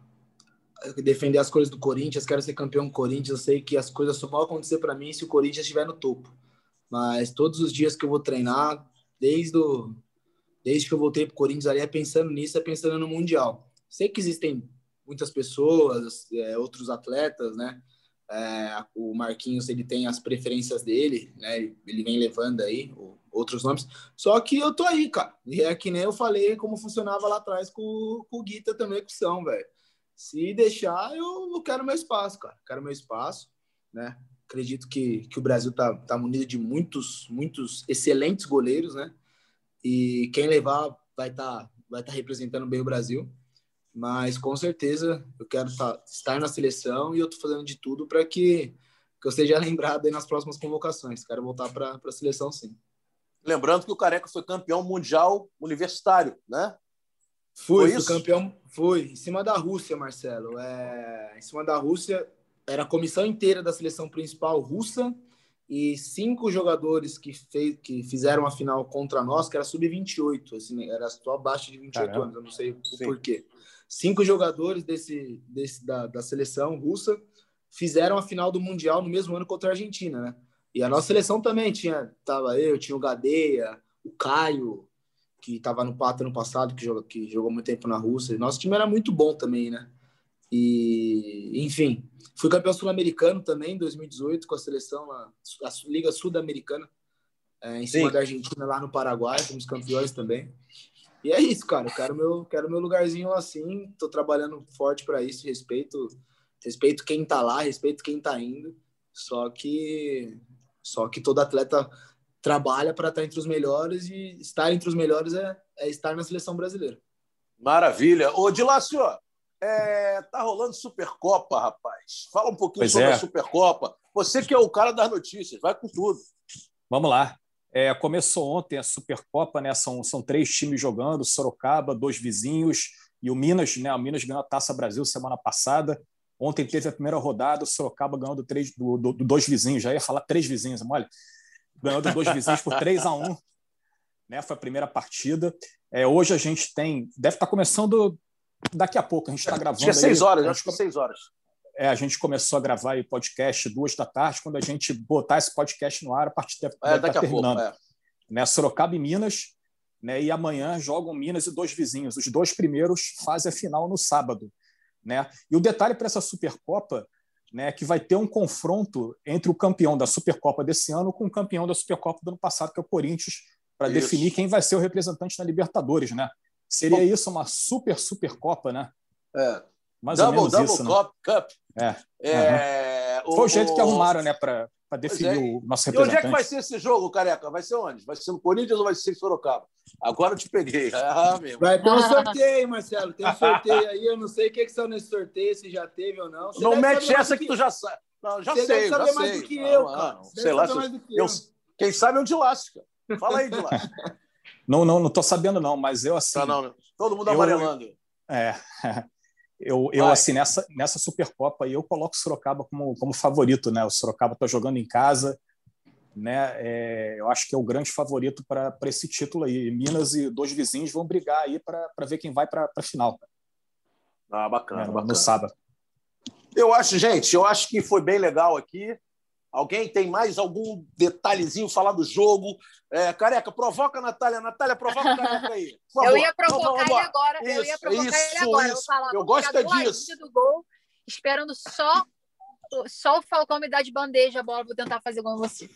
defender as coisas do Corinthians, quero ser campeão do Corinthians. Eu sei que as coisas só vão acontecer para mim se o Corinthians estiver no topo. Mas todos os dias que eu vou treinar, desde, o, desde que eu voltei para o Corinthians ali, é pensando nisso, é pensando no Mundial. Sei que existem muitas pessoas, é, outros atletas, né? É, o Marquinhos ele tem as preferências dele, né? Ele vem levando aí outros nomes. Só que eu tô aí, cara. E é que nem eu falei como funcionava lá atrás com, com o Guita também, com o São, velho. Se deixar, eu, quero meu espaço, cara. Quero meu espaço, né? Acredito que, que o Brasil tá, tá munido de muitos, muitos excelentes goleiros, né? E quem levar vai estar tá, vai tá representando bem o Brasil. Mas com certeza eu quero tá, estar na seleção e eu tô fazendo de tudo para que, que eu seja lembrado nas próximas convocações. Quero voltar para a seleção, sim. Lembrando que o Careca foi campeão mundial universitário, né? Fui, fui campeão, fui, em cima da Rússia, Marcelo. É, em cima da Rússia, era a comissão inteira da seleção principal russa e cinco jogadores que, fez, que fizeram a final contra nós, que era sub-28, assim, era só abaixo de 28 Caramba. anos, eu não sei o porquê. Cinco jogadores desse, desse da, da seleção russa fizeram a final do Mundial no mesmo ano contra a Argentina, né? E a nossa seleção também tinha, tava eu, tinha o Gadeia, o Caio, que estava no Pato ano passado, que jogou, que jogou muito tempo na Rússia. Nosso time era muito bom também, né? E, enfim, fui campeão sul-americano também em 2018 com a seleção, a, a Liga Sul-Americana, é, em cima Sim. da Argentina, lá no Paraguai, fomos campeões também. E é isso, cara. Eu quero meu, quero meu lugarzinho assim. Tô trabalhando forte para isso. Respeito, respeito quem tá lá, respeito quem tá indo. Só que, só que todo atleta trabalha para estar entre os melhores e estar entre os melhores é, é estar na seleção brasileira. Maravilha. Ô, Dilácio, é, tá rolando Supercopa, rapaz. Fala um pouquinho pois sobre é. a Supercopa. Você que é o cara das notícias, vai com tudo. Vamos lá. É, começou ontem a Supercopa, né? São, são três times jogando: Sorocaba, dois vizinhos e o Minas, né? O Minas ganhou a Taça Brasil semana passada. Ontem teve a primeira rodada, o Sorocaba ganhou do, três, do, do, do dois vizinhos, já ia falar três vizinhos, olha. Ganhou do dois vizinhos por 3 a 1 né? Foi a primeira partida. É, hoje a gente tem. Deve estar começando daqui a pouco, a gente está gravando. Tinha seis horas, acho que seis horas. É, a gente começou a gravar o podcast duas da tarde. Quando a gente botar esse podcast no ar, a partir deve, é, deve estar terminando. Pouco, é. né, Sorocaba e Minas. Né, e amanhã jogam Minas e dois vizinhos. Os dois primeiros fazem a final no sábado. Né? E o detalhe para essa Supercopa né, que vai ter um confronto entre o campeão da Supercopa desse ano com o campeão da Supercopa do ano passado, que é o Corinthians, para definir quem vai ser o representante na Libertadores. Né? Seria Bom, isso uma super Supercopa, né? É. Mais double, ou menos double isso, Cup, né? Cup. É. é uhum. Foi o, jeito que arrumaram, né, para definir é. o nosso representante. E onde é que vai ser esse jogo, Careca? Vai ser onde? Vai ser no Corinthians ou vai ser em Sorocaba? Agora eu te peguei. Ah, meu. Vai ter um sorteio, Marcelo. Tem um sorteio aí. Eu não sei o que, que são nesse sorteio, se já teve ou não. Você não mete essa que... que... tu já sabe. Não, já Você sei, já sei. mais do que eu, não, cara. Não, sei lá. Se... Eu... Quem sabe é o de Lasca. Fala aí, de Lasca. Não, não, não tô sabendo, não, mas eu assim. Tá, não, Todo mundo amarelando. É. Eu, eu assim, nessa, nessa Supercopa aí, eu coloco o Sorocaba como, como favorito, né? O Sorocaba está jogando em casa, né? É, eu acho que é o grande favorito para esse título aí. Minas e dois vizinhos vão brigar aí para ver quem vai para a final. Ah, bacana, é, bacana. No sábado. Eu acho, gente, eu acho que foi bem legal aqui. Alguém tem mais algum detalhezinho falar do jogo? É, careca, provoca a Natália. Natália, provoca a Careca aí. eu ia provocar ele agora. Isso, eu ia provocar isso, ele agora. Isso. Eu, falar, eu gosto é disso. Do gol, esperando só, só o Falcão me dar de bandeja a bola. Vou tentar fazer igual você.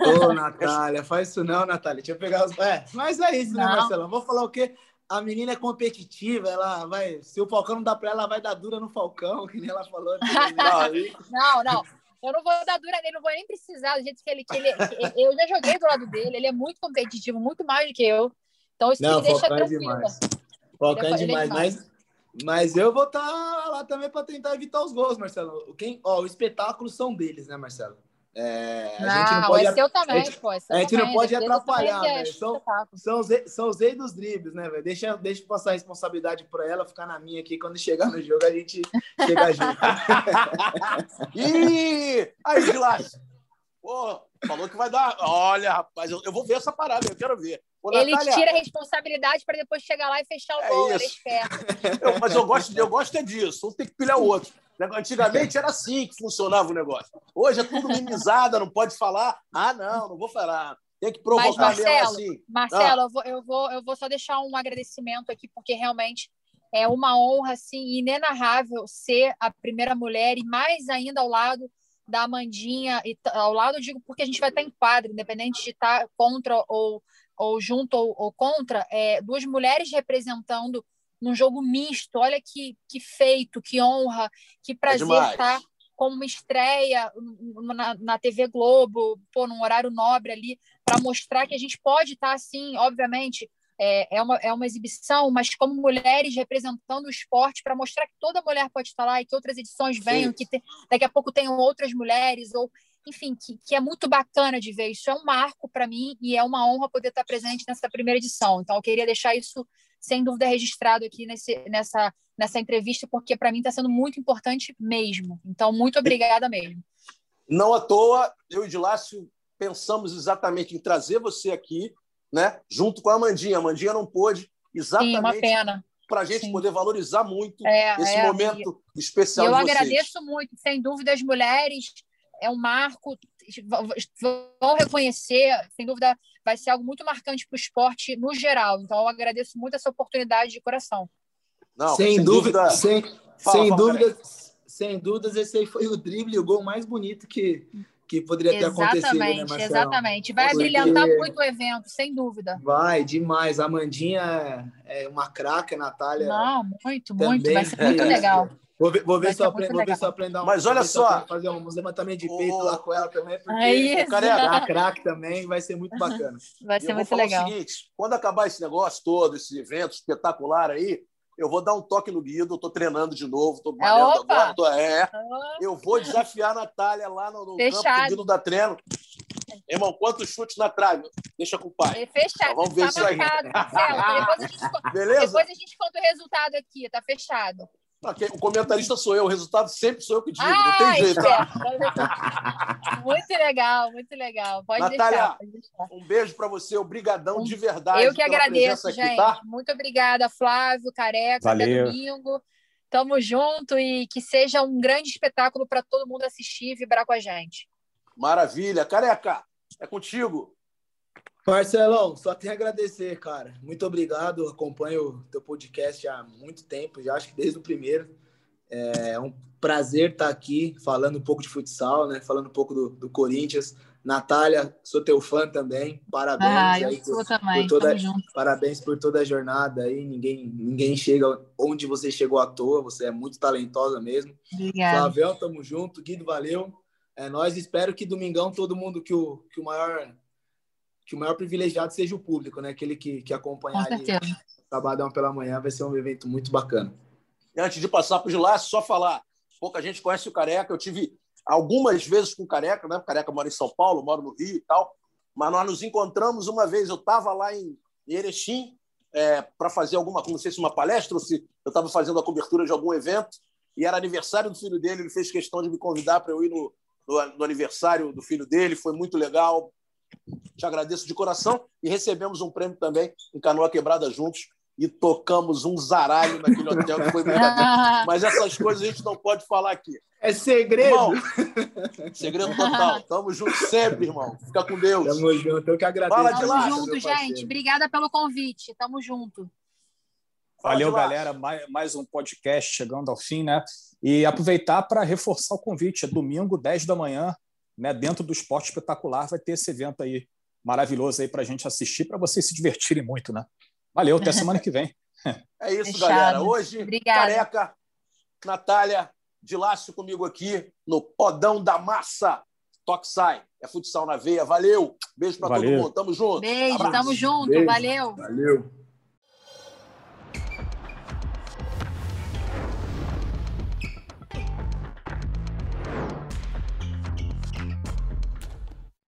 Ô, Natália, faz isso não, Natália. Deixa eu pegar os. É, mas é isso, né, não. né, Marcelo? Vou falar o quê? A menina é competitiva, ela vai. Se o Falcão não dá pra ela, ela vai dar dura no Falcão, que nem ela falou. não, não. Eu não vou dar dura nele, não vou nem precisar do jeito que ele, que ele. Eu já joguei do lado dele, ele é muito competitivo, muito mais do que eu. Então isso não, me deixa tranquila. Demais. Focar é demais, mas, mas eu vou estar tá lá também para tentar evitar os gols, Marcelo. Quem, ó, o espetáculo são deles, né, Marcelo? É, a gente não pode, é seu também, a gente, pô. É a gente também, não pode atrapalhar, é velho. São, são, os, são os reis dos dribles, né, velho? Deixa, deixa eu passar a responsabilidade para ela, ficar na minha aqui. Quando chegar no jogo, a gente chega junto. Ih! Aí, Glass. Pô, falou que vai dar. Olha, rapaz, eu, eu vou ver essa parada, eu quero ver. Ô, ele Natália... tira a responsabilidade para depois chegar lá e fechar o é gol, isso. Eu, mas eu gosto, eu gosto é disso, um tem que pilhar o outro. Antigamente era assim que funcionava o negócio. Hoje é tudo minimizado, não pode falar. Ah, não, não vou falar. Tem que provocar Mas, Marcelo, assim. Marcelo, ah. eu, vou, eu, vou, eu vou só deixar um agradecimento aqui, porque realmente é uma honra assim, inenarrável ser a primeira mulher e mais ainda ao lado da Amandinha, e ao lado, digo, porque a gente vai estar em quadro, independente de estar contra ou, ou junto ou, ou contra, é, duas mulheres representando num jogo misto. Olha que, que feito, que honra, que é prazer é estar como uma estreia na, na TV Globo, pô, num horário nobre ali, para mostrar que a gente pode estar assim, obviamente. É, é, uma, é uma exibição, mas como mulheres representando o esporte para mostrar que toda mulher pode estar lá e que outras edições venham, Sim. que te, daqui a pouco tenham outras mulheres, ou enfim, que, que é muito bacana de ver. Isso é um marco para mim e é uma honra poder estar presente nessa primeira edição. Então, eu queria deixar isso sem dúvida registrado aqui nesse, nessa, nessa entrevista, porque para mim está sendo muito importante mesmo. Então, muito obrigada mesmo. Não à toa, eu e Dilácio pensamos exatamente em trazer você aqui, né, junto com a Amandinha. A Amandinha não pôde, exatamente para a gente Sim. poder valorizar muito é, esse é, momento e, especial. Eu agradeço muito, sem dúvida, as mulheres. É um marco, vão reconhecer, sem dúvida, vai ser algo muito marcante para o esporte no geral. Então, eu agradeço muito essa oportunidade de coração. Não, sem, sem dúvida, dúvida, sem, fala, sem fala, dúvida, sem dúvidas, esse aí foi o drible, o gol mais bonito que, que poderia ter exatamente, acontecido, né, Marcelo? Exatamente, vai Porque... brilhantar muito o evento, sem dúvida. Vai, demais. A Mandinha é uma craque, a Natália. Não, muito, muito. Vai ser muito legal. Vou ver, vou ver se eu aprendo, vou ver se eu aprendo Mas olha só, fazer um levantamento de peito lá com ela também, porque é isso. a craque também vai ser muito bacana. Vai ser eu muito vou falar legal. o seguinte, quando acabar esse negócio todo, esse evento espetacular aí, eu vou dar um toque no Guido, tô treinando de novo, tô malhando Opa! agora, tô, é, eu vou desafiar a Natália lá no, no campo Fechado. que o Guido dá treino. Irmão, quantos chutes na trave? Deixa com o pai. é fechado. Vamos ver tá isso aí. marcado, Marcelo. Depois a, gente, Beleza? depois a gente conta o resultado aqui, tá fechado. Não, quem- O comentarista sou eu, o resultado sempre sou eu que digo, não Ah, tem jeito. esperto. Muito legal, muito legal. Pode Natália, deixar, pode deixar. Um beijo para você, obrigadão de verdade. Eu que pela agradeço, gente. Aqui, tá? Muito obrigada, Flávio, Careca, até Valeu. domingo. Tamo junto e que seja um grande espetáculo para todo mundo assistir e vibrar com a gente. Maravilha. Careca, é contigo. Marcelão, só tenho a agradecer, cara. Muito obrigado. Acompanho o teu podcast há muito tempo, já acho que desde o primeiro. É um prazer estar aqui falando um pouco de futsal, né? Falando um pouco do, do Corinthians. Natália, sou teu fã também. Parabéns. Ah, eu aí sou por- também. por toda-. Parabéns por toda a jornada aí. Ninguém, ninguém chega onde você chegou à toa. Você é muito talentosa mesmo. Obrigada. Flavel, tamo junto. Guido, valeu. É, nós espero que domingão todo mundo que o, que o maior que o maior privilegiado seja o público, né? Aquele que, que Com acompanha ali sabadão pela manhã vai ser um evento muito bacana. E antes de passar para o Gilácio, só falar. Pouca gente conhece o Careca. Eu tive algumas vezes com o Careca, né? O Careca mora em São Paulo, mora no Rio e tal. Mas nós nos encontramos uma vez. Eu estava lá em Erechim é, para fazer alguma, não sei se uma palestra ou se eu estava fazendo a cobertura de algum evento. E era aniversário do filho dele. Ele fez questão de me convidar para eu ir no, no, no aniversário do filho dele. Foi muito legal. Te agradeço de coração. E recebemos um prêmio também em Canoa Quebrada juntos. E tocamos um zaralho naquele hotel que foi brincadeira. Mas essas coisas a gente não pode falar aqui. É segredo! Irmão, segredo total. Tamo junto sempre, irmão. Fica com Deus. Tamo junto, eu que agradeço. Fala de Tamo lá, junto, gente. Obrigada pelo convite. Tamo junto. Valeu, galera. Mais, mais um podcast chegando ao fim, né? E aproveitar para reforçar o convite. É domingo, 10 da manhã, né? Dentro do Esporte Espetacular, vai ter esse evento aí maravilhoso aí para a gente assistir, para vocês se divertirem muito, né? Valeu, até semana que vem. É isso, Fechado. galera. Hoje, Obrigada. Careca, Natália, de Lácio comigo aqui no Podão da Massa. Toque sai. É futsal na veia. Valeu. Beijo para todo mundo. Tamo junto. Beijo, Abraço. tamo junto. Beijo. Valeu. Valeu!